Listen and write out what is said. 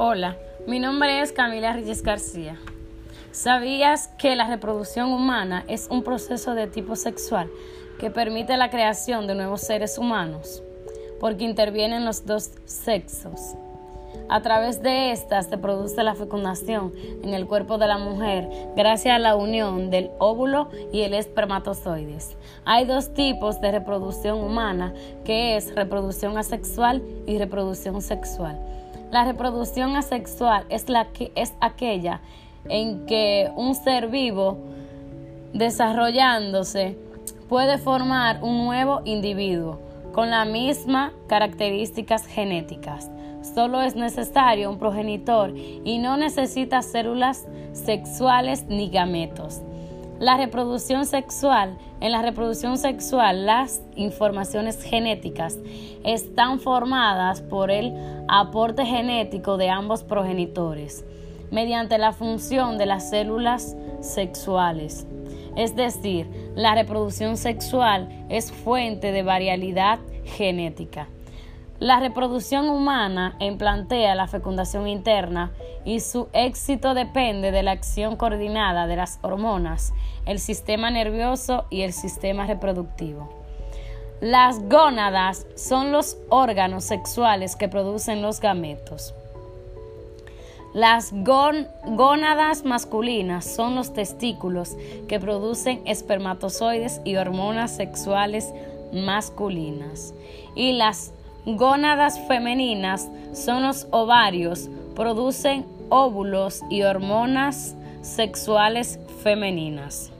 Hola, mi nombre es Camila Reyes García. ¿Sabías que la reproducción humana es un proceso de tipo sexual que permite la creación de nuevos seres humanos? Porque intervienen los dos sexos. A través de estas se produce la fecundación en el cuerpo de la mujer gracias a la unión del óvulo y el espermatozoides. Hay dos tipos de reproducción humana, que es reproducción asexual y reproducción sexual. La reproducción asexual es, la que, es aquella en que un ser vivo desarrollándose puede formar un nuevo individuo con las mismas características genéticas. Solo es necesario un progenitor y no necesita células sexuales ni gametos. La reproducción sexual. En la reproducción sexual, las informaciones genéticas están formadas por el aporte genético de ambos progenitores mediante la función de las células sexuales. Es decir, la reproducción sexual es fuente de variabilidad genética. La reproducción humana implantea la fecundación interna y su éxito depende de la acción coordinada de las hormonas, el sistema nervioso y el sistema reproductivo. Las gónadas son los órganos sexuales que producen los gametos. Las gónadas masculinas son los testículos que producen espermatozoides y hormonas sexuales masculinas. Y las gónadas femeninas son los ovarios, producen óvulos y hormonas sexuales femeninas.